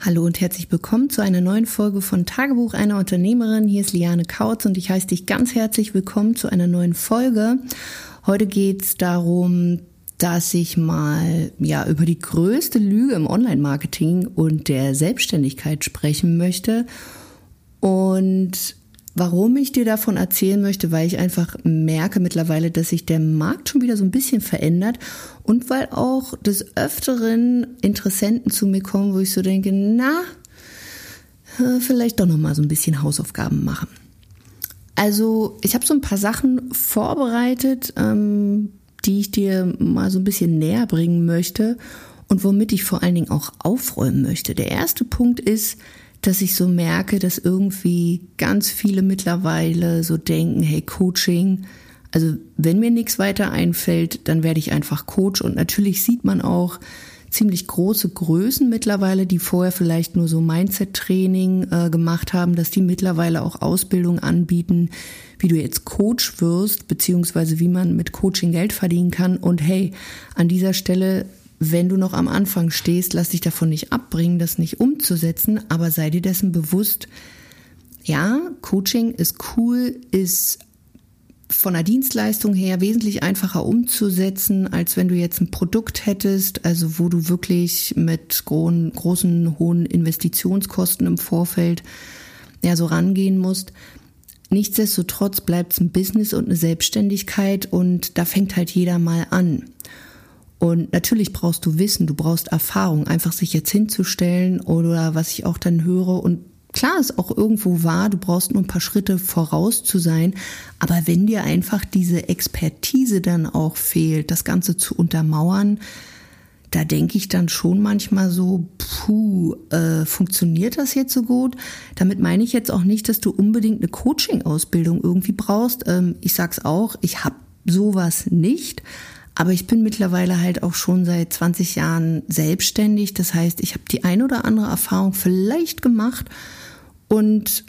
Hallo und herzlich willkommen zu einer neuen Folge von Tagebuch einer Unternehmerin. Hier ist Liane Kautz und ich heiße dich ganz herzlich willkommen zu einer neuen Folge. Heute geht es darum, dass ich mal ja über die größte Lüge im Online-Marketing und der Selbstständigkeit sprechen möchte. Und Warum ich dir davon erzählen möchte, weil ich einfach merke mittlerweile, dass sich der Markt schon wieder so ein bisschen verändert und weil auch des Öfteren Interessenten zu mir kommen, wo ich so denke, na, äh, vielleicht doch noch mal so ein bisschen Hausaufgaben machen. Also ich habe so ein paar Sachen vorbereitet, ähm, die ich dir mal so ein bisschen näher bringen möchte und womit ich vor allen Dingen auch aufräumen möchte. Der erste Punkt ist, dass ich so merke, dass irgendwie ganz viele mittlerweile so denken, hey, Coaching, also wenn mir nichts weiter einfällt, dann werde ich einfach Coach. Und natürlich sieht man auch ziemlich große Größen mittlerweile, die vorher vielleicht nur so Mindset-Training äh, gemacht haben, dass die mittlerweile auch Ausbildung anbieten, wie du jetzt Coach wirst, beziehungsweise wie man mit Coaching Geld verdienen kann. Und hey, an dieser Stelle wenn du noch am Anfang stehst, lass dich davon nicht abbringen, das nicht umzusetzen, aber sei dir dessen bewusst, ja, Coaching ist cool, ist von der Dienstleistung her wesentlich einfacher umzusetzen, als wenn du jetzt ein Produkt hättest, also wo du wirklich mit großen, großen hohen Investitionskosten im Vorfeld ja so rangehen musst. Nichtsdestotrotz bleibt es ein Business und eine Selbstständigkeit und da fängt halt jeder mal an. Und natürlich brauchst du Wissen, du brauchst Erfahrung, einfach sich jetzt hinzustellen oder was ich auch dann höre und klar ist auch irgendwo wahr, du brauchst nur ein paar Schritte voraus zu sein, aber wenn dir einfach diese Expertise dann auch fehlt, das Ganze zu untermauern, da denke ich dann schon manchmal so, puh, äh, funktioniert das jetzt so gut? Damit meine ich jetzt auch nicht, dass du unbedingt eine Coaching-Ausbildung irgendwie brauchst. Ähm, ich sag's auch, ich habe sowas nicht. Aber ich bin mittlerweile halt auch schon seit 20 Jahren selbstständig. Das heißt, ich habe die ein oder andere Erfahrung vielleicht gemacht und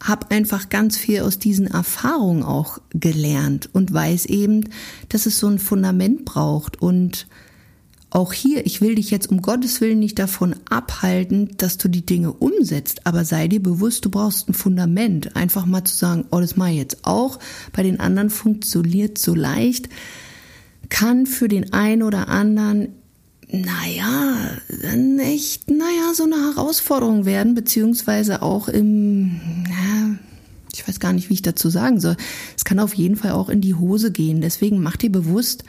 habe einfach ganz viel aus diesen Erfahrungen auch gelernt und weiß eben, dass es so ein Fundament braucht. Und auch hier, ich will dich jetzt um Gottes Willen nicht davon abhalten, dass du die Dinge umsetzt, aber sei dir bewusst, du brauchst ein Fundament. Einfach mal zu sagen, oh, das mache ich jetzt auch. Bei den anderen funktioniert so leicht kann für den einen oder anderen, naja, echt, naja, so eine Herausforderung werden, beziehungsweise auch im, ja, ich weiß gar nicht, wie ich dazu sagen soll. Es kann auf jeden Fall auch in die Hose gehen. Deswegen mach dir bewusst,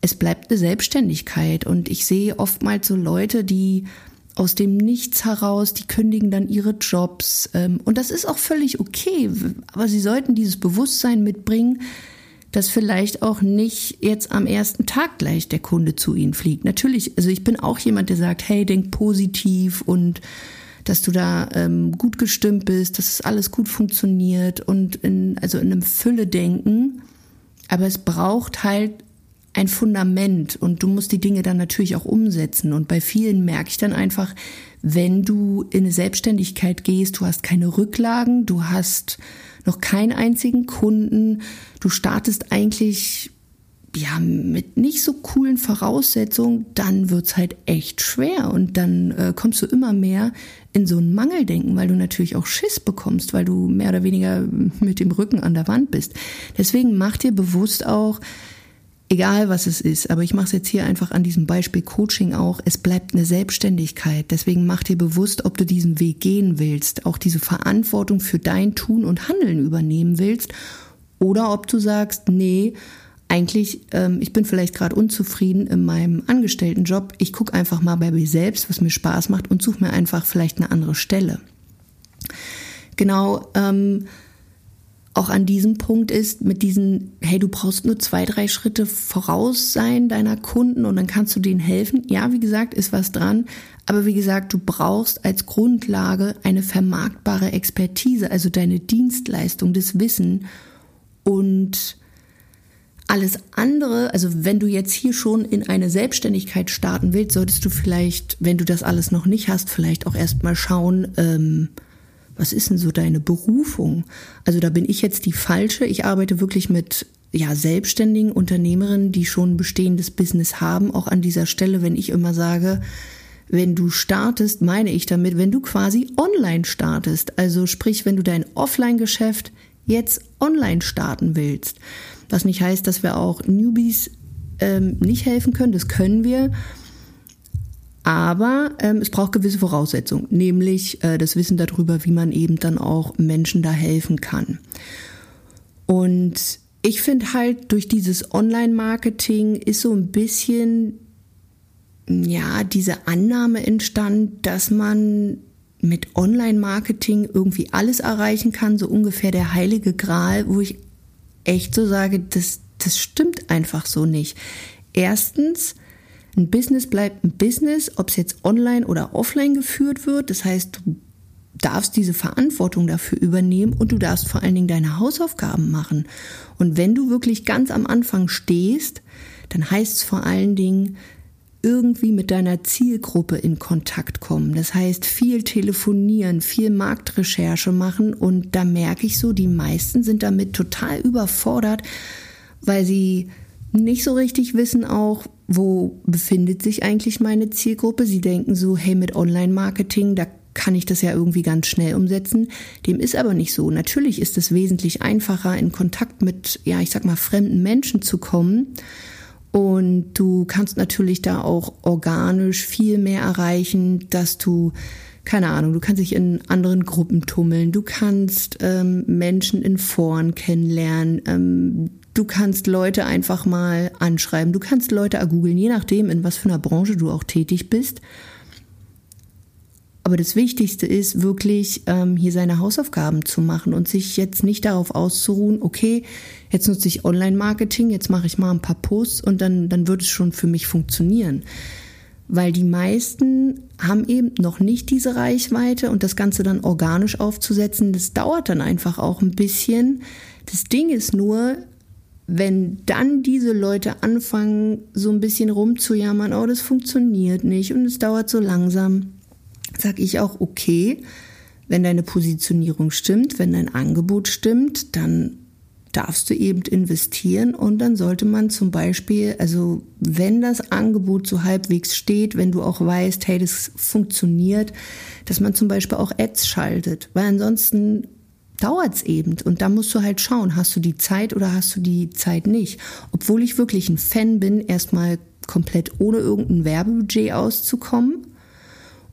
es bleibt eine Selbstständigkeit. Und ich sehe oftmals so Leute, die aus dem Nichts heraus, die kündigen dann ihre Jobs. Ähm, und das ist auch völlig okay. Aber sie sollten dieses Bewusstsein mitbringen, dass vielleicht auch nicht jetzt am ersten Tag gleich der Kunde zu Ihnen fliegt. Natürlich, also ich bin auch jemand, der sagt, hey, denk positiv und dass du da ähm, gut gestimmt bist, dass es alles gut funktioniert und in, also in einem Fülle denken. Aber es braucht halt ein Fundament und du musst die Dinge dann natürlich auch umsetzen. Und bei vielen merke ich dann einfach, wenn du in eine Selbstständigkeit gehst, du hast keine Rücklagen, du hast noch keinen einzigen Kunden. Du startest eigentlich ja mit nicht so coolen Voraussetzungen, dann wird's halt echt schwer und dann äh, kommst du immer mehr in so ein Mangeldenken, weil du natürlich auch Schiss bekommst, weil du mehr oder weniger mit dem Rücken an der Wand bist. Deswegen mach dir bewusst auch, egal was es ist, aber ich mache es jetzt hier einfach an diesem Beispiel Coaching auch, es bleibt eine Selbstständigkeit. Deswegen mach dir bewusst, ob du diesen Weg gehen willst, auch diese Verantwortung für dein Tun und Handeln übernehmen willst oder ob du sagst, nee, eigentlich, ähm, ich bin vielleicht gerade unzufrieden in meinem Angestelltenjob, ich gucke einfach mal bei mir selbst, was mir Spaß macht und suche mir einfach vielleicht eine andere Stelle. Genau, ähm, auch an diesem Punkt ist mit diesen, hey, du brauchst nur zwei, drei Schritte voraus sein deiner Kunden und dann kannst du denen helfen. Ja, wie gesagt, ist was dran. Aber wie gesagt, du brauchst als Grundlage eine vermarktbare Expertise, also deine Dienstleistung, das Wissen und alles andere, also wenn du jetzt hier schon in eine Selbstständigkeit starten willst, solltest du vielleicht, wenn du das alles noch nicht hast, vielleicht auch erstmal schauen, ähm, was ist denn so deine Berufung? Also da bin ich jetzt die falsche. Ich arbeite wirklich mit ja, selbstständigen Unternehmerinnen, die schon ein bestehendes Business haben. Auch an dieser Stelle, wenn ich immer sage, wenn du startest, meine ich damit, wenn du quasi online startest. Also sprich, wenn du dein Offline-Geschäft jetzt online starten willst. Was nicht heißt, dass wir auch Newbies ähm, nicht helfen können, das können wir. Aber ähm, es braucht gewisse Voraussetzungen, nämlich äh, das Wissen darüber, wie man eben dann auch Menschen da helfen kann. Und ich finde halt, durch dieses Online-Marketing ist so ein bisschen, ja, diese Annahme entstanden, dass man mit Online-Marketing irgendwie alles erreichen kann, so ungefähr der heilige Gral, wo ich echt so sage, das, das stimmt einfach so nicht. Erstens, ein Business bleibt ein Business, ob es jetzt online oder offline geführt wird. Das heißt, du darfst diese Verantwortung dafür übernehmen und du darfst vor allen Dingen deine Hausaufgaben machen. Und wenn du wirklich ganz am Anfang stehst, dann heißt es vor allen Dingen, irgendwie mit deiner Zielgruppe in Kontakt kommen. Das heißt, viel telefonieren, viel Marktrecherche machen und da merke ich so, die meisten sind damit total überfordert, weil sie nicht so richtig wissen auch, wo befindet sich eigentlich meine Zielgruppe. Sie denken so, hey, mit Online-Marketing, da kann ich das ja irgendwie ganz schnell umsetzen. Dem ist aber nicht so. Natürlich ist es wesentlich einfacher, in Kontakt mit, ja, ich sag mal, fremden Menschen zu kommen. Und du kannst natürlich da auch organisch viel mehr erreichen, dass du, keine Ahnung, du kannst dich in anderen Gruppen tummeln, du kannst ähm, Menschen in Foren kennenlernen, ähm, du kannst Leute einfach mal anschreiben, du kannst Leute ergoogeln, je nachdem, in was für einer Branche du auch tätig bist. Aber das Wichtigste ist wirklich, ähm, hier seine Hausaufgaben zu machen und sich jetzt nicht darauf auszuruhen, okay, jetzt nutze ich Online-Marketing, jetzt mache ich mal ein paar Posts und dann, dann wird es schon für mich funktionieren. Weil die meisten haben eben noch nicht diese Reichweite und das Ganze dann organisch aufzusetzen, das dauert dann einfach auch ein bisschen. Das Ding ist nur, wenn dann diese Leute anfangen, so ein bisschen rumzujammern, oh, das funktioniert nicht und es dauert so langsam, sage ich auch, okay, wenn deine Positionierung stimmt, wenn dein Angebot stimmt, dann darfst du eben investieren und dann sollte man zum Beispiel, also wenn das Angebot so halbwegs steht, wenn du auch weißt, hey, das funktioniert, dass man zum Beispiel auch Ads schaltet, weil ansonsten dauert es eben und da musst du halt schauen, hast du die Zeit oder hast du die Zeit nicht. Obwohl ich wirklich ein Fan bin, erstmal komplett ohne irgendein Werbebudget auszukommen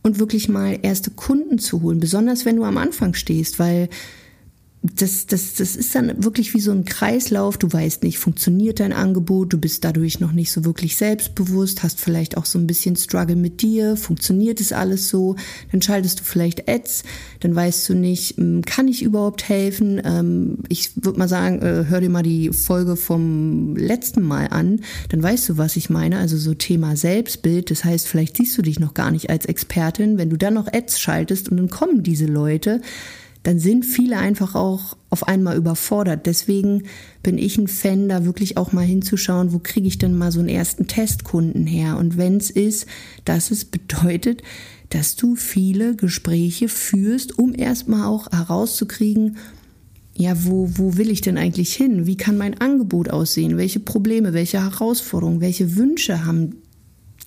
und wirklich mal erste Kunden zu holen, besonders wenn du am Anfang stehst, weil das, das, das ist dann wirklich wie so ein Kreislauf. Du weißt nicht, funktioniert dein Angebot, du bist dadurch noch nicht so wirklich selbstbewusst, hast vielleicht auch so ein bisschen Struggle mit dir, funktioniert es alles so, dann schaltest du vielleicht Ads, dann weißt du nicht, hm, kann ich überhaupt helfen? Ähm, ich würde mal sagen, äh, hör dir mal die Folge vom letzten Mal an, dann weißt du, was ich meine. Also so Thema Selbstbild, das heißt, vielleicht siehst du dich noch gar nicht als Expertin, wenn du dann noch Ads schaltest und dann kommen diese Leute, dann sind viele einfach auch auf einmal überfordert. Deswegen bin ich ein Fan, da wirklich auch mal hinzuschauen, wo kriege ich denn mal so einen ersten Testkunden her. Und wenn es ist, dass es bedeutet, dass du viele Gespräche führst, um erstmal auch herauszukriegen, ja, wo, wo will ich denn eigentlich hin? Wie kann mein Angebot aussehen? Welche Probleme, welche Herausforderungen, welche Wünsche haben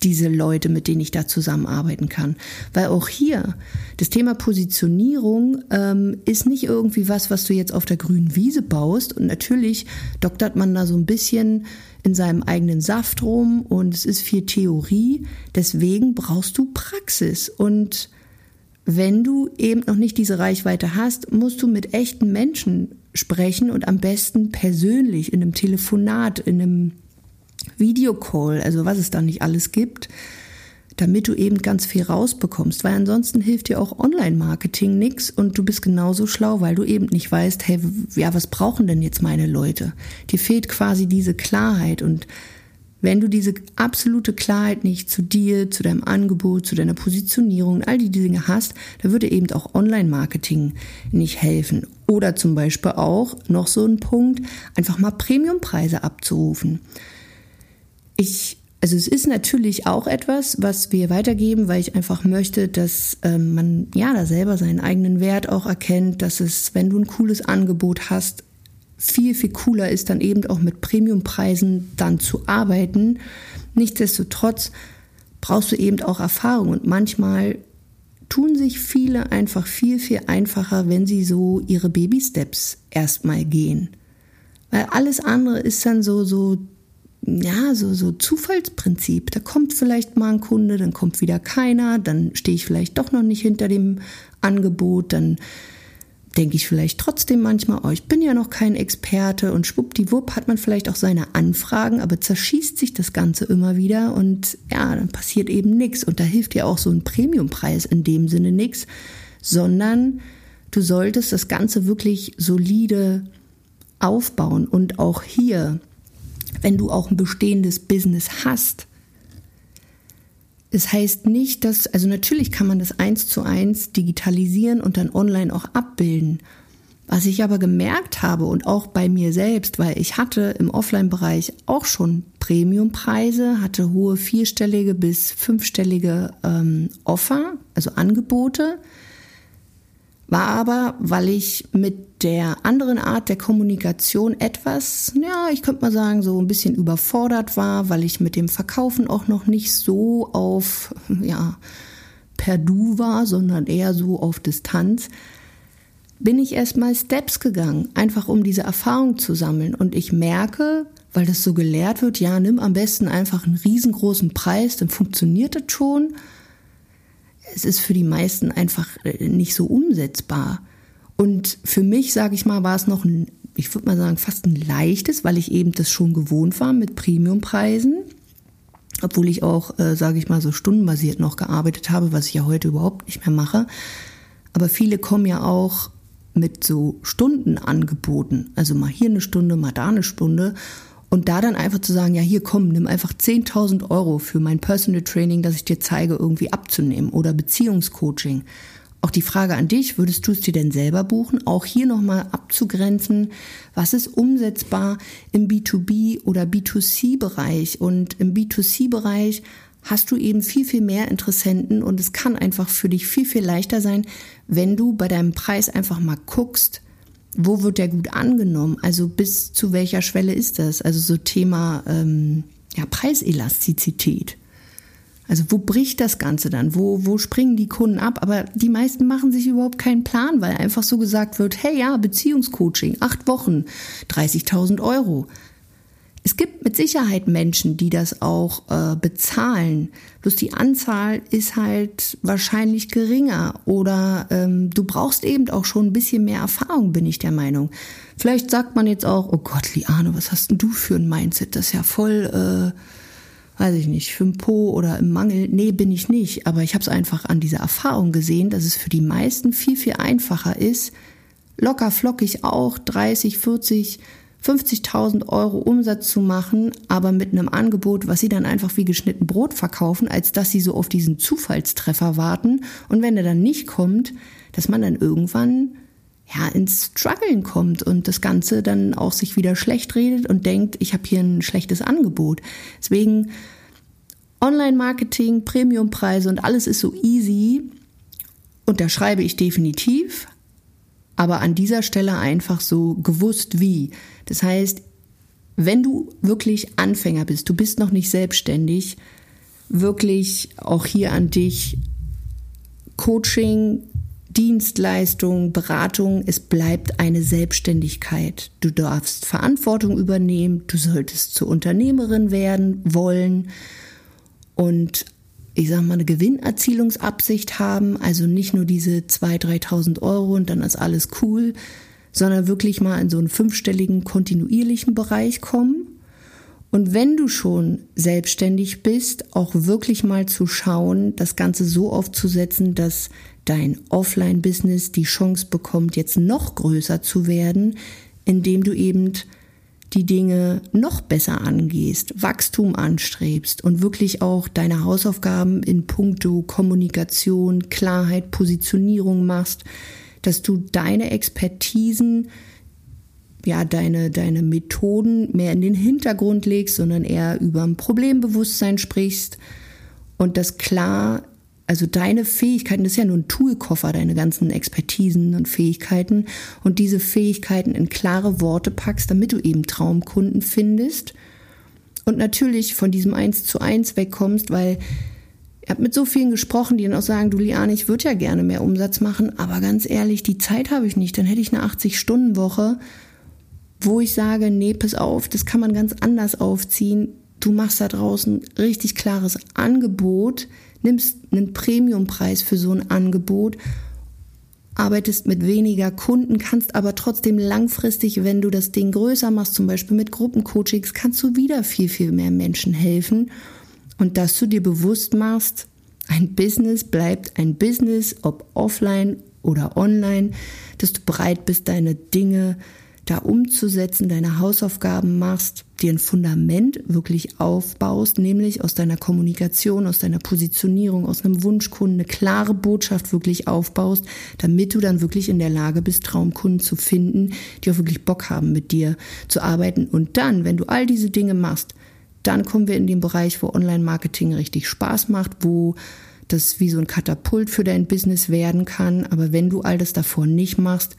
diese Leute, mit denen ich da zusammenarbeiten kann. Weil auch hier das Thema Positionierung ähm, ist nicht irgendwie was, was du jetzt auf der grünen Wiese baust. Und natürlich doktert man da so ein bisschen in seinem eigenen Saft rum und es ist viel Theorie. Deswegen brauchst du Praxis. Und wenn du eben noch nicht diese Reichweite hast, musst du mit echten Menschen sprechen und am besten persönlich in einem Telefonat, in einem Videocall, also was es da nicht alles gibt, damit du eben ganz viel rausbekommst, weil ansonsten hilft dir auch Online-Marketing nichts und du bist genauso schlau, weil du eben nicht weißt, hey, ja, was brauchen denn jetzt meine Leute? Dir fehlt quasi diese Klarheit und wenn du diese absolute Klarheit nicht zu dir, zu deinem Angebot, zu deiner Positionierung, all die Dinge hast, da würde eben auch Online-Marketing nicht helfen. Oder zum Beispiel auch noch so ein Punkt, einfach mal Premiumpreise abzurufen. Ich, also es ist natürlich auch etwas, was wir weitergeben, weil ich einfach möchte, dass ähm, man ja da selber seinen eigenen Wert auch erkennt, dass es, wenn du ein cooles Angebot hast, viel, viel cooler ist, dann eben auch mit Premiumpreisen dann zu arbeiten. Nichtsdestotrotz brauchst du eben auch Erfahrung. Und manchmal tun sich viele einfach viel, viel einfacher, wenn sie so ihre Baby-Steps erstmal gehen. Weil alles andere ist dann so, so, ja, so, so Zufallsprinzip. Da kommt vielleicht mal ein Kunde, dann kommt wieder keiner, dann stehe ich vielleicht doch noch nicht hinter dem Angebot, dann denke ich vielleicht trotzdem manchmal, oh, ich bin ja noch kein Experte und schwuppdiwupp hat man vielleicht auch seine Anfragen, aber zerschießt sich das Ganze immer wieder und ja, dann passiert eben nichts. Und da hilft ja auch so ein Premiumpreis in dem Sinne nichts, sondern du solltest das Ganze wirklich solide aufbauen und auch hier, wenn du auch ein bestehendes Business hast, es heißt nicht, dass, also natürlich kann man das eins zu eins digitalisieren und dann online auch abbilden. Was ich aber gemerkt habe und auch bei mir selbst, weil ich hatte im Offline-Bereich auch schon Premiumpreise, hatte hohe vierstellige bis fünfstellige ähm, Offer, also Angebote, war aber, weil ich mit der anderen Art der Kommunikation etwas, ja, ich könnte mal sagen, so ein bisschen überfordert war, weil ich mit dem Verkaufen auch noch nicht so auf, ja, per Du war, sondern eher so auf Distanz, bin ich erstmal Steps gegangen, einfach um diese Erfahrung zu sammeln. Und ich merke, weil das so gelehrt wird, ja, nimm am besten einfach einen riesengroßen Preis, dann funktioniert das schon es ist für die meisten einfach äh, nicht so umsetzbar. Und für mich, sage ich mal, war es noch ein, ich würde mal sagen, fast ein leichtes, weil ich eben das schon gewohnt war mit Premiumpreisen. Obwohl ich auch, äh, sage ich mal, so stundenbasiert noch gearbeitet habe, was ich ja heute überhaupt nicht mehr mache. Aber viele kommen ja auch mit so Stundenangeboten. Also mal hier eine Stunde, mal da eine Stunde. Und da dann einfach zu sagen, ja, hier komm, nimm einfach 10.000 Euro für mein Personal Training, das ich dir zeige, irgendwie abzunehmen oder Beziehungscoaching. Auch die Frage an dich, würdest du es dir denn selber buchen? Auch hier nochmal abzugrenzen, was ist umsetzbar im B2B oder B2C-Bereich? Und im B2C-Bereich hast du eben viel, viel mehr Interessenten und es kann einfach für dich viel, viel leichter sein, wenn du bei deinem Preis einfach mal guckst, wo wird der gut angenommen? Also bis zu welcher Schwelle ist das? Also so Thema ähm, ja, Preiselastizität. Also wo bricht das Ganze dann? Wo, wo springen die Kunden ab? Aber die meisten machen sich überhaupt keinen Plan, weil einfach so gesagt wird, hey ja, Beziehungscoaching, acht Wochen, 30.000 Euro. Es gibt mit Sicherheit Menschen, die das auch äh, bezahlen. Bloß die Anzahl ist halt wahrscheinlich geringer oder ähm, du brauchst eben auch schon ein bisschen mehr Erfahrung, bin ich der Meinung. Vielleicht sagt man jetzt auch, oh Gott, Liane, was hast denn du für ein Mindset? Das ist ja voll, äh, weiß ich nicht, für ein Po oder im Mangel. Nee, bin ich nicht. Aber ich habe es einfach an dieser Erfahrung gesehen, dass es für die meisten viel, viel einfacher ist, locker flockig auch 30, 40 50.000 Euro Umsatz zu machen, aber mit einem Angebot, was sie dann einfach wie geschnitten Brot verkaufen, als dass sie so auf diesen Zufallstreffer warten. Und wenn er dann nicht kommt, dass man dann irgendwann ja ins Struggeln kommt und das Ganze dann auch sich wieder schlecht redet und denkt, ich habe hier ein schlechtes Angebot. Deswegen Online-Marketing, Premiumpreise und alles ist so easy. Unterschreibe ich definitiv aber an dieser Stelle einfach so gewusst wie. Das heißt, wenn du wirklich Anfänger bist, du bist noch nicht selbstständig, wirklich auch hier an dich Coaching, Dienstleistung, Beratung, es bleibt eine Selbstständigkeit. Du darfst Verantwortung übernehmen, du solltest zur Unternehmerin werden wollen und ich sag mal, eine Gewinnerzielungsabsicht haben, also nicht nur diese 2.000, 3.000 Euro und dann ist alles cool, sondern wirklich mal in so einen fünfstelligen kontinuierlichen Bereich kommen. Und wenn du schon selbstständig bist, auch wirklich mal zu schauen, das Ganze so aufzusetzen, dass dein Offline-Business die Chance bekommt, jetzt noch größer zu werden, indem du eben die Dinge noch besser angehst, Wachstum anstrebst und wirklich auch deine Hausaufgaben in puncto Kommunikation, Klarheit, Positionierung machst, dass du deine Expertisen, ja, deine, deine Methoden mehr in den Hintergrund legst, sondern eher über ein Problembewusstsein sprichst und das klar also deine Fähigkeiten, das ist ja nur ein Toolkoffer, deine ganzen Expertisen und Fähigkeiten und diese Fähigkeiten in klare Worte packst, damit du eben Traumkunden findest und natürlich von diesem Eins zu eins wegkommst, weil Ich habe mit so vielen gesprochen, die dann auch sagen, du Liane, ich würde ja gerne mehr Umsatz machen, aber ganz ehrlich, die Zeit habe ich nicht. Dann hätte ich eine 80-Stunden-Woche, wo ich sage, nee, pass auf, das kann man ganz anders aufziehen. Du machst da draußen richtig klares Angebot, nimmst einen Premiumpreis für so ein Angebot arbeitest mit weniger Kunden, kannst aber trotzdem langfristig, wenn du das Ding größer machst, zum Beispiel mit Gruppencoachings, kannst du wieder viel, viel mehr Menschen helfen. Und dass du dir bewusst machst, ein Business bleibt ein Business, ob offline oder online, dass du bereit bist, deine Dinge da umzusetzen, deine Hausaufgaben machst, dir ein Fundament wirklich aufbaust, nämlich aus deiner Kommunikation, aus deiner Positionierung, aus einem Wunschkunden eine klare Botschaft wirklich aufbaust, damit du dann wirklich in der Lage bist, Traumkunden zu finden, die auch wirklich Bock haben, mit dir zu arbeiten. Und dann, wenn du all diese Dinge machst, dann kommen wir in den Bereich, wo Online-Marketing richtig Spaß macht, wo das wie so ein Katapult für dein Business werden kann. Aber wenn du all das davor nicht machst,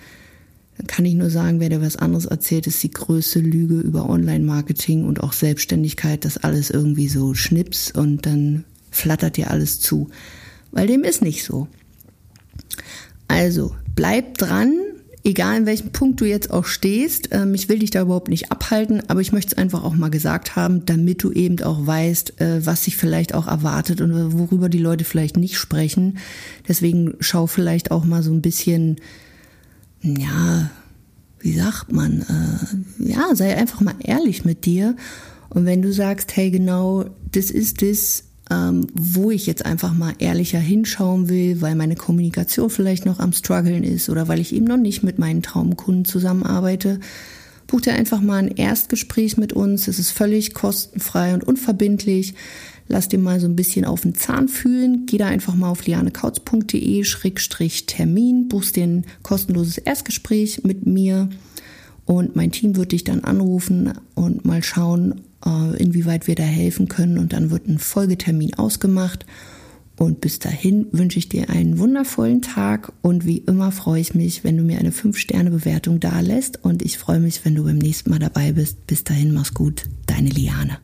dann kann ich nur sagen, wer dir was anderes erzählt, ist die größte Lüge über Online-Marketing und auch Selbstständigkeit, dass alles irgendwie so schnips und dann flattert dir alles zu. Weil dem ist nicht so. Also, bleib dran, egal in welchem Punkt du jetzt auch stehst. Ähm, ich will dich da überhaupt nicht abhalten, aber ich möchte es einfach auch mal gesagt haben, damit du eben auch weißt, äh, was sich vielleicht auch erwartet und worüber die Leute vielleicht nicht sprechen. Deswegen schau vielleicht auch mal so ein bisschen ja, wie sagt man, äh, ja, sei einfach mal ehrlich mit dir. Und wenn du sagst, hey, genau, das ist das, ähm, wo ich jetzt einfach mal ehrlicher hinschauen will, weil meine Kommunikation vielleicht noch am struggeln ist oder weil ich eben noch nicht mit meinen Traumkunden zusammenarbeite, buch dir einfach mal ein Erstgespräch mit uns. Es ist völlig kostenfrei und unverbindlich. Lass dir mal so ein bisschen auf den Zahn fühlen. Geh da einfach mal auf lianekautz.de-termin, buchst dir ein kostenloses Erstgespräch mit mir und mein Team wird dich dann anrufen und mal schauen, inwieweit wir da helfen können und dann wird ein Folgetermin ausgemacht. Und bis dahin wünsche ich dir einen wundervollen Tag und wie immer freue ich mich, wenn du mir eine 5-Sterne-Bewertung da lässt und ich freue mich, wenn du beim nächsten Mal dabei bist. Bis dahin, mach's gut, deine Liane.